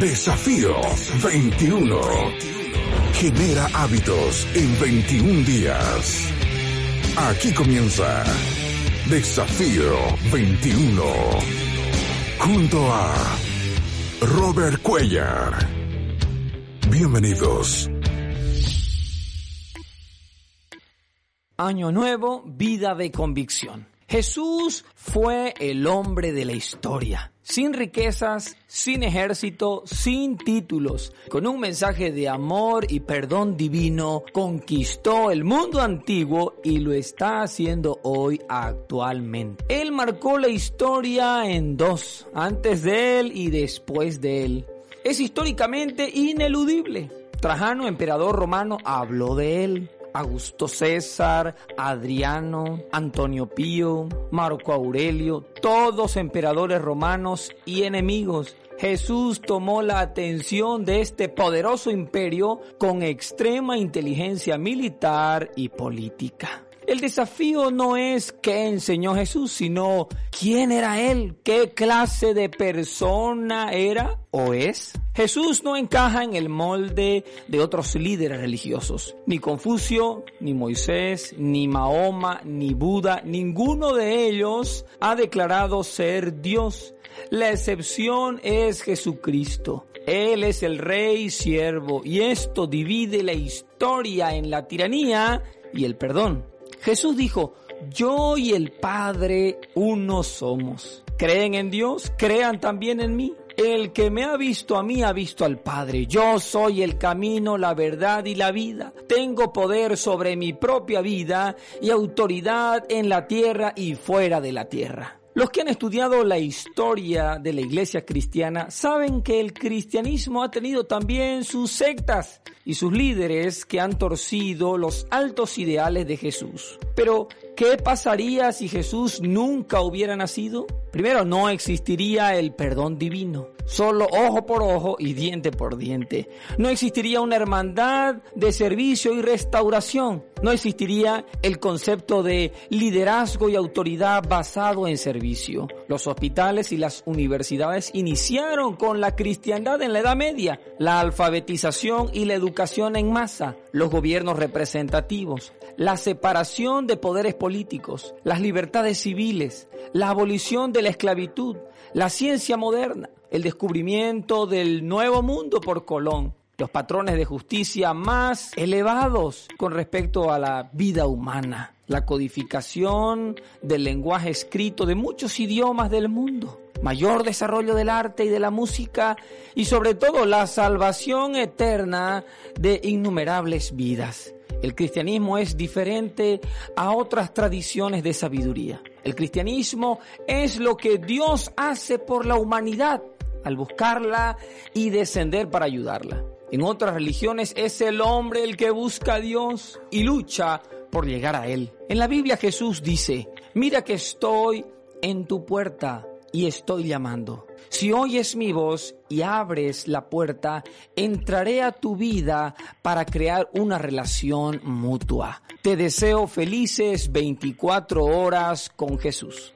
Desafío 21. Genera hábitos en 21 días. Aquí comienza Desafío 21. Junto a Robert Cuellar. Bienvenidos. Año nuevo, vida de convicción. Jesús fue el hombre de la historia, sin riquezas, sin ejército, sin títulos, con un mensaje de amor y perdón divino, conquistó el mundo antiguo y lo está haciendo hoy actualmente. Él marcó la historia en dos, antes de él y después de él. Es históricamente ineludible. Trajano, emperador romano, habló de él. Augusto César, Adriano, Antonio Pío, Marco Aurelio, todos emperadores romanos y enemigos. Jesús tomó la atención de este poderoso imperio con extrema inteligencia militar y política. El desafío no es qué enseñó Jesús, sino quién era Él, qué clase de persona era o es. Jesús no encaja en el molde de otros líderes religiosos. Ni Confucio, ni Moisés, ni Mahoma, ni Buda, ninguno de ellos ha declarado ser Dios. La excepción es Jesucristo. Él es el rey siervo y esto divide la historia en la tiranía y el perdón. Jesús dijo, yo y el Padre uno somos. ¿Creen en Dios? Crean también en mí. El que me ha visto a mí ha visto al Padre. Yo soy el camino, la verdad y la vida. Tengo poder sobre mi propia vida y autoridad en la tierra y fuera de la tierra. Los que han estudiado la historia de la iglesia cristiana saben que el cristianismo ha tenido también sus sectas y sus líderes que han torcido los altos ideales de Jesús. Pero, ¿qué pasaría si Jesús nunca hubiera nacido? Primero, no existiría el perdón divino, solo ojo por ojo y diente por diente. No existiría una hermandad de servicio y restauración. No existiría el concepto de liderazgo y autoridad basado en servicio. Los hospitales y las universidades iniciaron con la cristiandad en la Edad Media, la alfabetización y la educación en masa, los gobiernos representativos, la separación de poderes políticos, las libertades civiles, la abolición de la esclavitud, la ciencia moderna, el descubrimiento del nuevo mundo por Colón, los patrones de justicia más elevados con respecto a la vida humana, la codificación del lenguaje escrito de muchos idiomas del mundo, mayor desarrollo del arte y de la música y sobre todo la salvación eterna de innumerables vidas. El cristianismo es diferente a otras tradiciones de sabiduría. El cristianismo es lo que Dios hace por la humanidad al buscarla y descender para ayudarla. En otras religiones es el hombre el que busca a Dios y lucha por llegar a Él. En la Biblia Jesús dice, mira que estoy en tu puerta y estoy llamando. Si oyes mi voz y abres la puerta, entraré a tu vida para crear una relación mutua. Te deseo felices 24 horas con Jesús.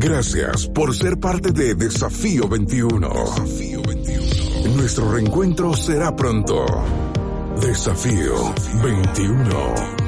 Gracias por ser parte de Desafío 21. Desafío 21. Nuestro reencuentro será pronto. Desafío 21.